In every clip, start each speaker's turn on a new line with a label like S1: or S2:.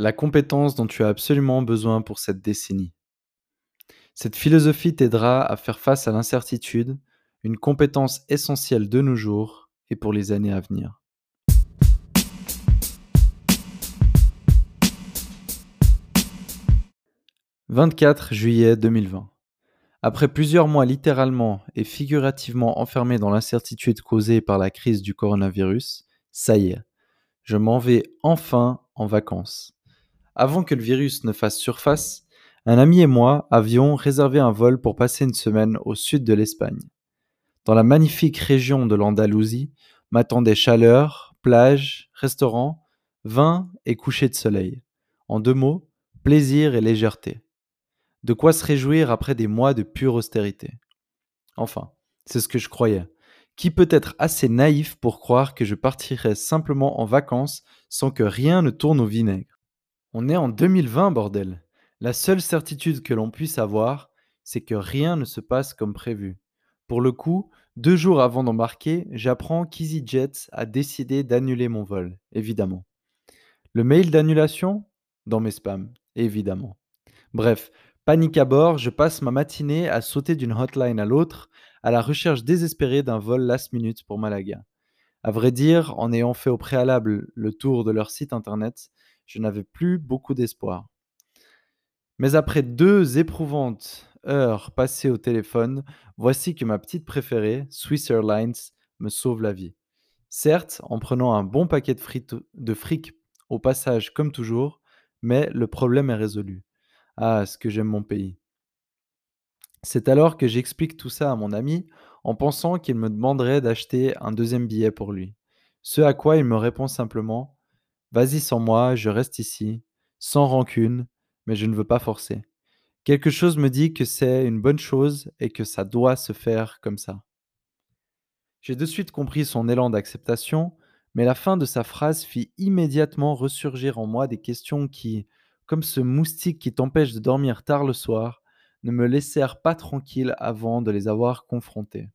S1: la compétence dont tu as absolument besoin pour cette décennie. Cette philosophie t'aidera à faire face à l'incertitude, une compétence essentielle de nos jours et pour les années à venir. « 24 juillet 2020. Après plusieurs mois littéralement et figurativement enfermés dans l'incertitude causée par la crise du coronavirus, ça y est, je m'en vais enfin en vacances. Avant que le virus ne fasse surface, un ami et moi avions réservé un vol pour passer une semaine au sud de l'Espagne. Dans la magnifique région de l'Andalousie m'attendaient chaleur, plage, restaurant, vin et coucher de soleil. En deux mots, plaisir et légèreté. De quoi se réjouir après des mois de pure austérité. Enfin, c'est ce que je croyais. Qui peut être assez naïf pour croire que je partirais simplement en vacances sans que rien ne tourne au vinaigre? On est en 2020, bordel. La seule certitude que l'on puisse avoir, c'est que rien ne se passe comme prévu. Pour le coup, deux jours avant d'embarquer, j'apprends qu'EasyJet a décidé d'annuler mon vol, évidemment. Le mail d'annulation? Dans mes spams, évidemment. Bref, panique à bord, je passe ma matinée à sauter d'une hotline à l'autre, à la recherche désespérée d'un vol last minute pour Malaga. À vrai dire, en ayant fait au préalable le tour de leur site internet, je n'avais plus beaucoup d'espoir. Mais après deux éprouvantes heures passées au téléphone, voici que ma petite préférée, Swiss Airlines, me sauve la vie. Certes, en prenant un bon paquet de, de fric au passage comme toujours, mais le problème est résolu. Ah, ce que j'aime mon pays. C'est alors que j'explique tout ça à mon ami en pensant qu'il me demanderait d'acheter un deuxième billet pour lui. Ce à quoi il me répond simplement Vas-y sans moi, je reste ici, sans rancune, mais je ne veux pas forcer. Quelque chose me dit que c'est une bonne chose et que ça doit se faire comme ça. J'ai de suite compris son élan d'acceptation, mais la fin de sa phrase fit immédiatement ressurgir en moi des questions qui, comme ce moustique qui t'empêche de dormir tard le soir, ne me laissèrent pas tranquille avant de les avoir confrontées.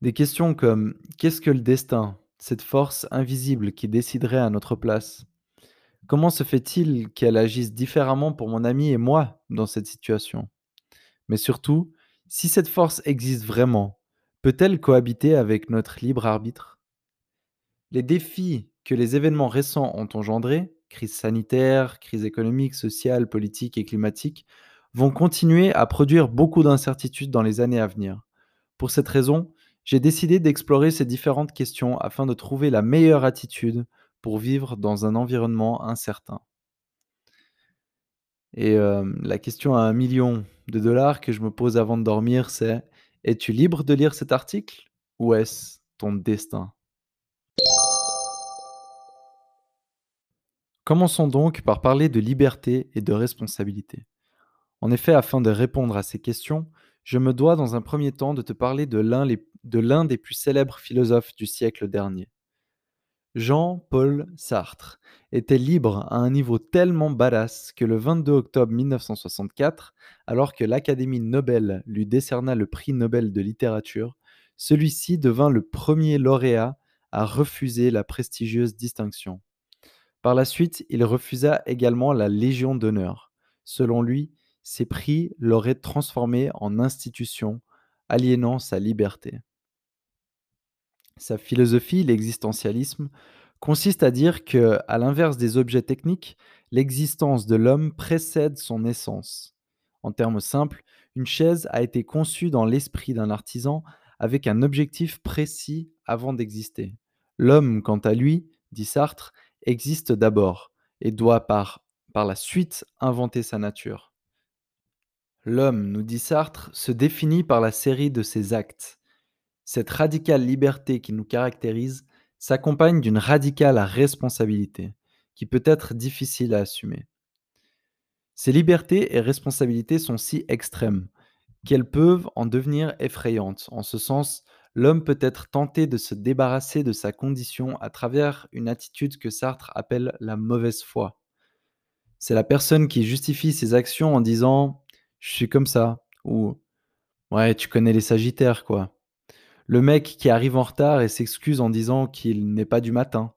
S1: Des questions comme qu'est-ce que le destin, cette force invisible qui déciderait à notre place? Comment se fait-il qu'elle agisse différemment pour mon ami et moi dans cette situation? Mais surtout, si cette force existe vraiment, peut-elle cohabiter avec notre libre arbitre? Les défis que les événements récents ont engendrés, crise sanitaire, crise économique, sociale, politique et climatique, vont continuer à produire beaucoup d'incertitudes dans les années à venir. Pour cette raison, j'ai décidé d'explorer ces différentes questions afin de trouver la meilleure attitude pour vivre dans un environnement incertain. Et la question à un million de dollars que je me pose avant de dormir, c'est es-tu libre de lire cet article ou est-ce ton destin? Commençons donc par parler de liberté et de responsabilité. En effet, afin de répondre à ces questions, je me dois dans un premier temps de te parler de l'un des plus célèbres philosophes du siècle dernier. Jean-Paul Sartre était libre à un niveau tellement badass que le 22 octobre 1964, alors que l'Académie Nobel lui décerna le prix Nobel de littérature, celui-ci devint le premier lauréat à refuser la prestigieuse distinction. Par la suite, il refusa également la Légion d'honneur. Selon lui, ces prix l'auraient transformé en institution, aliénant sa liberté. Sa philosophie, l'existentialisme, consiste à dire que, à l'inverse des objets techniques, l'existence de l'homme précède son essence. En termes simples, une chaise a été conçue dans l'esprit d'un artisan avec un objectif précis avant d'exister. L'homme, quant à lui, dit Sartre, existe d'abord et doit par, par la suite inventer sa nature. L'homme, nous dit Sartre, se définit par la série de ses actes. Cette radicale liberté qui nous caractérise s'accompagne d'une radicale responsabilité, qui peut être difficile à assumer. Ces libertés et responsabilités sont si extrêmes qu'elles peuvent en devenir effrayantes. En ce sens, l'homme peut être tenté de se débarrasser de sa condition à travers une attitude que Sartre appelle la mauvaise foi. C'est la personne qui justifie ses actions en disant ⁇ Je suis comme ça ⁇ ou ⁇ Ouais, tu connais les Sagittaires, quoi ⁇ le mec qui arrive en retard et s'excuse en disant qu'il n'est pas du matin,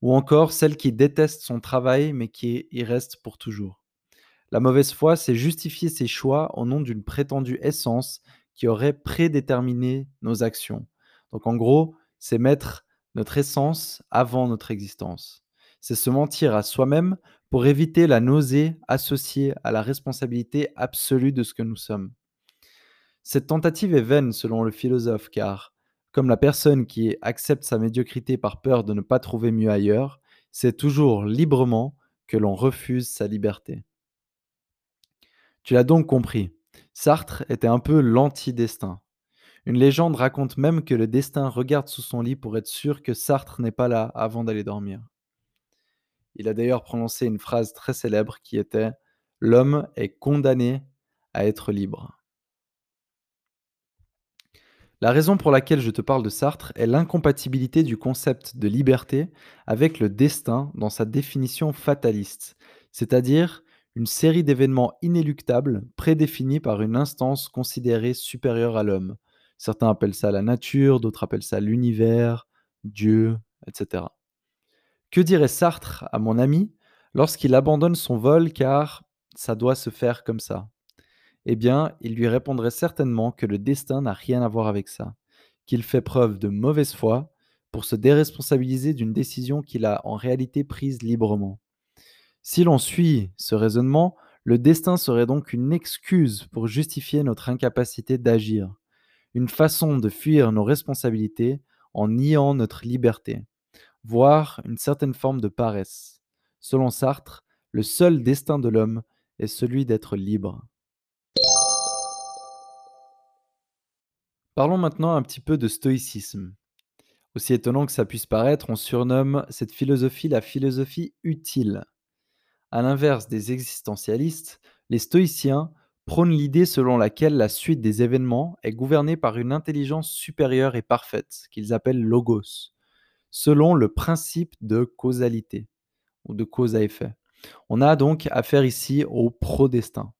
S1: ou encore celle qui déteste son travail mais qui y reste pour toujours. La mauvaise foi, c'est justifier ses choix au nom d'une prétendue essence qui aurait prédéterminé nos actions. Donc en gros, c'est mettre notre essence avant notre existence. C'est se mentir à soi-même pour éviter la nausée associée à la responsabilité absolue de ce que nous sommes. Cette tentative est vaine selon le philosophe car, comme la personne qui accepte sa médiocrité par peur de ne pas trouver mieux ailleurs, c'est toujours librement que l'on refuse sa liberté. Tu l'as donc compris, Sartre était un peu l'anti-destin. Une légende raconte même que le destin regarde sous son lit pour être sûr que Sartre n'est pas là avant d'aller dormir. Il a d'ailleurs prononcé une phrase très célèbre qui était L'homme est condamné à être libre. La raison pour laquelle je te parle de Sartre est l'incompatibilité du concept de liberté avec le destin dans sa définition fataliste, c'est-à-dire une série d'événements inéluctables prédéfinis par une instance considérée supérieure à l'homme. Certains appellent ça la nature, d'autres appellent ça l'univers, Dieu, etc. Que dirait Sartre à mon ami lorsqu'il abandonne son vol car ça doit se faire comme ça? Eh bien, il lui répondrait certainement que le destin n'a rien à voir avec ça, qu'il fait preuve de mauvaise foi pour se déresponsabiliser d'une décision qu'il a en réalité prise librement. Si l'on suit ce raisonnement, le destin serait donc une excuse pour justifier notre incapacité d'agir, une façon de fuir nos responsabilités en niant notre liberté voire une certaine forme de paresse. Selon Sartre, le seul destin de l'homme est celui d'être libre. Parlons maintenant un petit peu de stoïcisme. Aussi étonnant que ça puisse paraître, on surnomme cette philosophie la philosophie utile. À l'inverse des existentialistes, les stoïciens prônent l'idée selon laquelle la suite des événements est gouvernée par une intelligence supérieure et parfaite, qu'ils appellent logos selon le principe de causalité ou de cause à effet. On a donc affaire ici au pro-destin.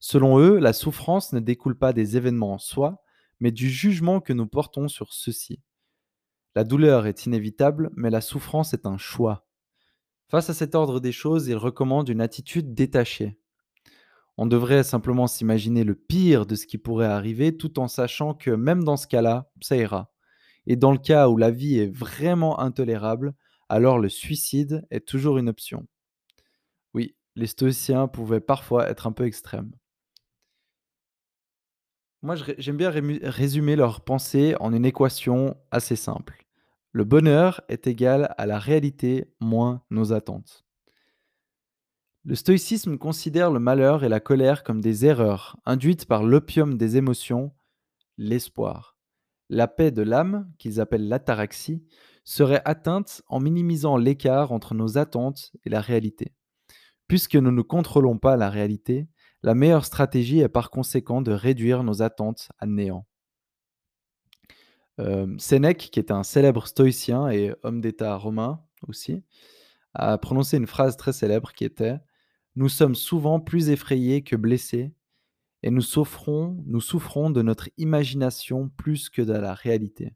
S1: Selon eux, la souffrance ne découle pas des événements en soi, mais du jugement que nous portons sur ceux-ci. La douleur est inévitable, mais la souffrance est un choix. Face à cet ordre des choses, ils recommandent une attitude détachée. On devrait simplement s'imaginer le pire de ce qui pourrait arriver tout en sachant que même dans ce cas-là, ça ira. Et dans le cas où la vie est vraiment intolérable, alors le suicide est toujours une option. Oui, les stoïciens pouvaient parfois être un peu extrêmes. Moi, j'aime bien résumer leur pensée en une équation assez simple. Le bonheur est égal à la réalité moins nos attentes. Le stoïcisme considère le malheur et la colère comme des erreurs induites par l'opium des émotions, l'espoir. La paix de l'âme, qu'ils appellent l'ataraxie, serait atteinte en minimisant l'écart entre nos attentes et la réalité. Puisque nous ne contrôlons pas la réalité, la meilleure stratégie est par conséquent de réduire nos attentes à néant. Sénèque, qui est un célèbre stoïcien et homme d'État romain aussi, a prononcé une phrase très célèbre qui était ⁇ Nous sommes souvent plus effrayés que blessés, et nous souffrons, nous souffrons de notre imagination plus que de la réalité.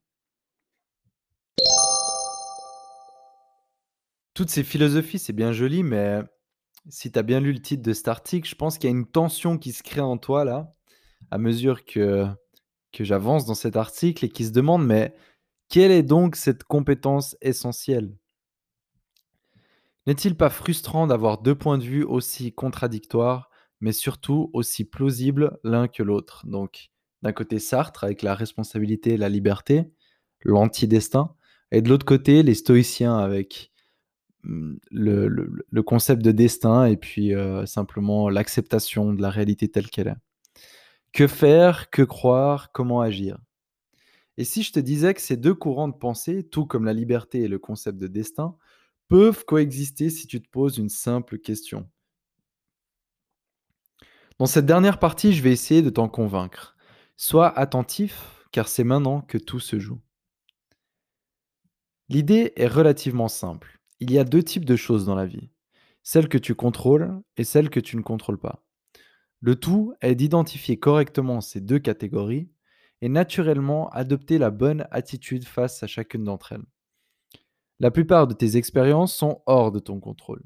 S1: Toutes ces philosophies, c'est bien joli, mais si tu as bien lu le titre de cet article, je pense qu'il y a une tension qui se crée en toi là, à mesure que, que j'avance dans cet article et qui se demande, mais quelle est donc cette compétence essentielle? N'est-il pas frustrant d'avoir deux points de vue aussi contradictoires mais surtout aussi plausibles l'un que l'autre? Donc, d'un côté Sartre avec la responsabilité et la liberté, l'anti-destin, et de l'autre côté les stoïciens avec mmh, le, concept de destin et puis euh, simplement l'acceptation de la réalité telle qu'elle est. Que faire, que croire, comment agir? Et si je te disais que ces deux courants de pensée, tout comme la liberté et le concept de destin, peuvent coexister si tu te poses une simple question? Dans cette dernière partie, je vais essayer de t'en convaincre. Sois attentif, car c'est maintenant que tout se joue. L'idée est relativement simple. Il y a deux types de choses dans la vie. Celles que tu contrôles et celles que tu ne contrôles pas. Le tout est d'identifier correctement ces deux catégories et naturellement adopter la bonne attitude face à chacune d'entre elles. La plupart de tes expériences sont hors de ton contrôle.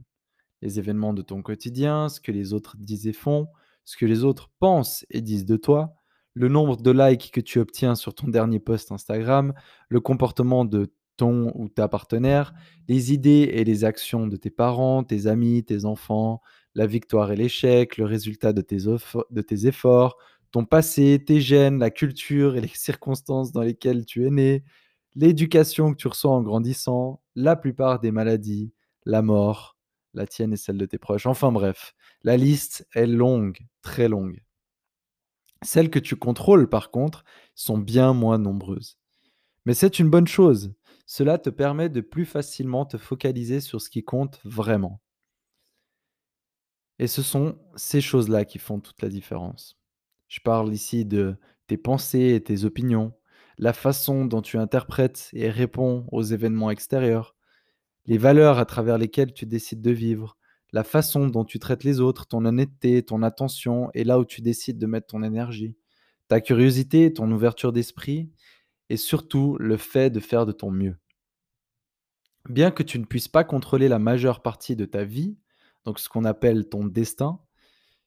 S1: Les événements de ton quotidien, ce que les autres disent et font, ce que les autres pensent et disent de toi, le nombre de likes que tu obtiens sur ton dernier post Instagram, le comportement de ton ou ta partenaire, les idées et les actions de tes parents, tes amis, tes enfants, la victoire et l'échec, le résultat de tes, de tes efforts, ton passé, tes gènes, la culture et les circonstances dans lesquelles tu es né, l'éducation que tu reçois en grandissant, la plupart des maladies, la mort, la tienne et celle de tes proches. Enfin bref, la liste est longue, très longue. Celles que tu contrôles, par contre, sont bien moins nombreuses. Mais c'est une bonne chose. Cela te permet de plus facilement te focaliser sur ce qui compte vraiment. Et ce sont ces choses-là qui font toute la différence. Je parle ici de tes pensées et tes opinions, la façon dont tu interprètes et réponds aux événements extérieurs, les valeurs à travers lesquelles tu décides de vivre, la façon dont tu traites les autres, ton honnêteté, ton attention et là où tu décides de mettre ton énergie, ta curiosité, ton ouverture d'esprit et surtout le fait de faire de ton mieux. Bien que tu ne puisses pas contrôler la majeure partie de ta vie, donc ce qu'on appelle ton destin,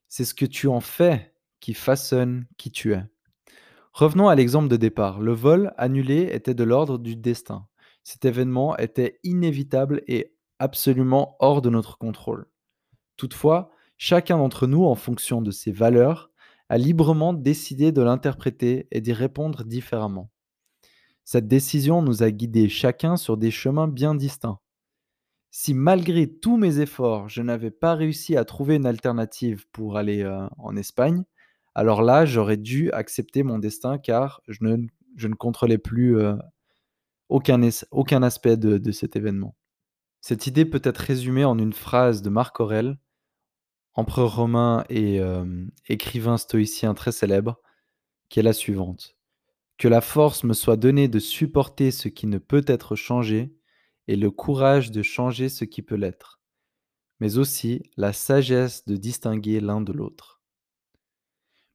S1: c'est ce que tu en fais qui façonne qui tu es. Revenons à l'exemple de départ. Le vol annulé était de l'ordre du destin. Cet événement était inévitable et absolument hors de notre contrôle. Toutefois, chacun d'entre nous, en fonction de ses valeurs, a librement décidé de l'interpréter et d'y répondre différemment. Cette décision nous a guidés chacun sur des chemins bien distincts. Si malgré tous mes efforts, je n'avais pas réussi à trouver une alternative pour aller euh, en Espagne, alors là, j'aurais dû accepter mon destin car je ne, je ne contrôlais plus euh, aucun, aucun, aspect de, cet événement. Cette idée peut être résumée en une phrase de Marc Aurèle, empereur romain et euh, écrivain stoïcien très célèbre, qui est la suivante. Que la force me soit donnée de supporter ce qui ne peut être changé et le courage de changer ce qui peut l'être, mais aussi la sagesse de distinguer l'un de l'autre.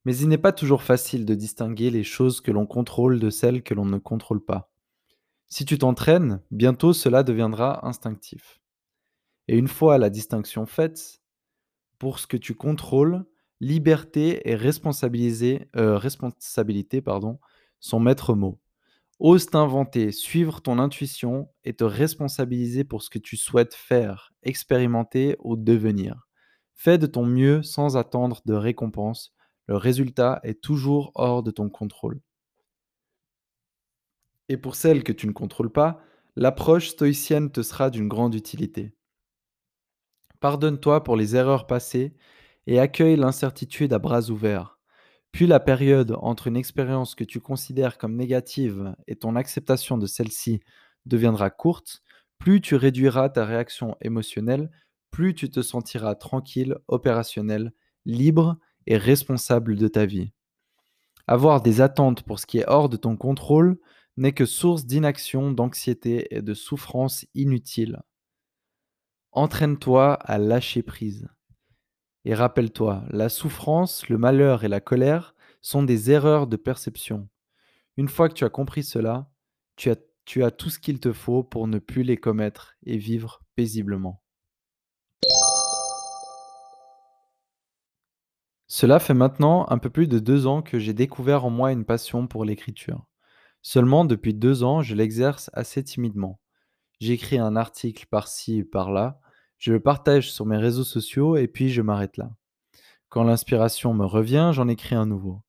S1: Mais il n'est pas toujours facile de distinguer les choses que l'on contrôle de celles que l'on ne contrôle pas. Si tu t'entraînes, bientôt cela deviendra instinctif. Et une fois la distinction faite, pour ce que tu contrôles, liberté et responsabilité, euh, responsabilité pardon, sont maître mot. Ose t'inventer, suivre ton intuition et te responsabiliser pour ce que tu souhaites faire, expérimenter ou devenir. Fais de ton mieux sans attendre de récompense. Le résultat est toujours hors de ton contrôle. Et pour celles que tu ne contrôles pas, l'approche stoïcienne te sera d'une grande utilité. Pardonne-toi pour les erreurs passées et accueille l'incertitude à bras ouverts. Puis la période entre une expérience que tu considères comme négative et ton acceptation de celle-ci deviendra courte, plus tu réduiras ta réaction émotionnelle, plus tu te sentiras tranquille, opérationnel, libre et responsable de ta vie. Avoir des attentes pour ce qui est hors de ton contrôle n'est que source d'inaction, d'anxiété et de souffrance inutile. Entraîne-toi à lâcher prise. Et rappelle-toi, la souffrance, le malheur et la colère sont des erreurs de perception. Une fois que tu as compris cela, tu as, tout ce qu'il te faut pour ne plus les commettre et vivre paisiblement. Cela fait maintenant un peu plus de deux ans que j'ai découvert en moi une passion pour l'écriture. Seulement depuis deux ans, je l'exerce assez timidement. J'écris un article par-ci et par-là, je le partage sur mes réseaux sociaux et puis je m'arrête là. Quand l'inspiration me revient, j'en écris un nouveau.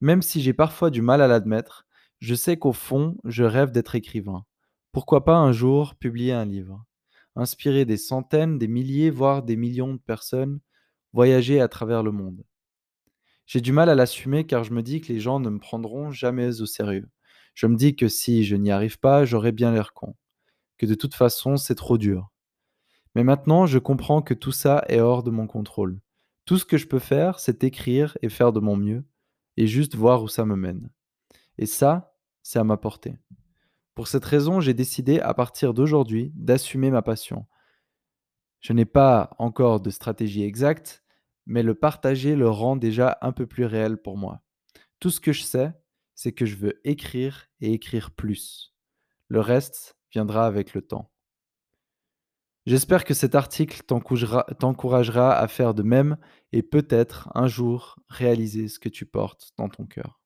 S1: Même si j'ai parfois du mal à l'admettre, je sais qu'au fond, je rêve d'être écrivain. Pourquoi pas un jour publier un livre? Inspirer des centaines, des milliers, voire des millions de personnes, voyager à travers le monde. J'ai du mal à l'assumer car je me dis que les gens ne me prendront jamais au sérieux. Je me dis que si je n'y arrive pas, j'aurai bien l'air con. Que de toute façon, c'est trop dur. Mais maintenant, je comprends que tout ça est hors de mon contrôle. Tout ce que je peux faire, c'est écrire et faire de mon mieux, et juste voir où ça me mène. Et ça, c'est à ma portée. Pour cette raison, j'ai décidé à partir d'aujourd'hui d'assumer ma passion. Je n'ai pas encore de stratégie exacte, mais le partager le rend déjà un peu plus réel pour moi. Tout ce que je sais, c'est que je veux écrire et écrire plus. Le reste viendra avec le temps. J'espère que cet article t'encouragera à faire de même et peut-être un jour réaliser ce que tu portes dans ton cœur.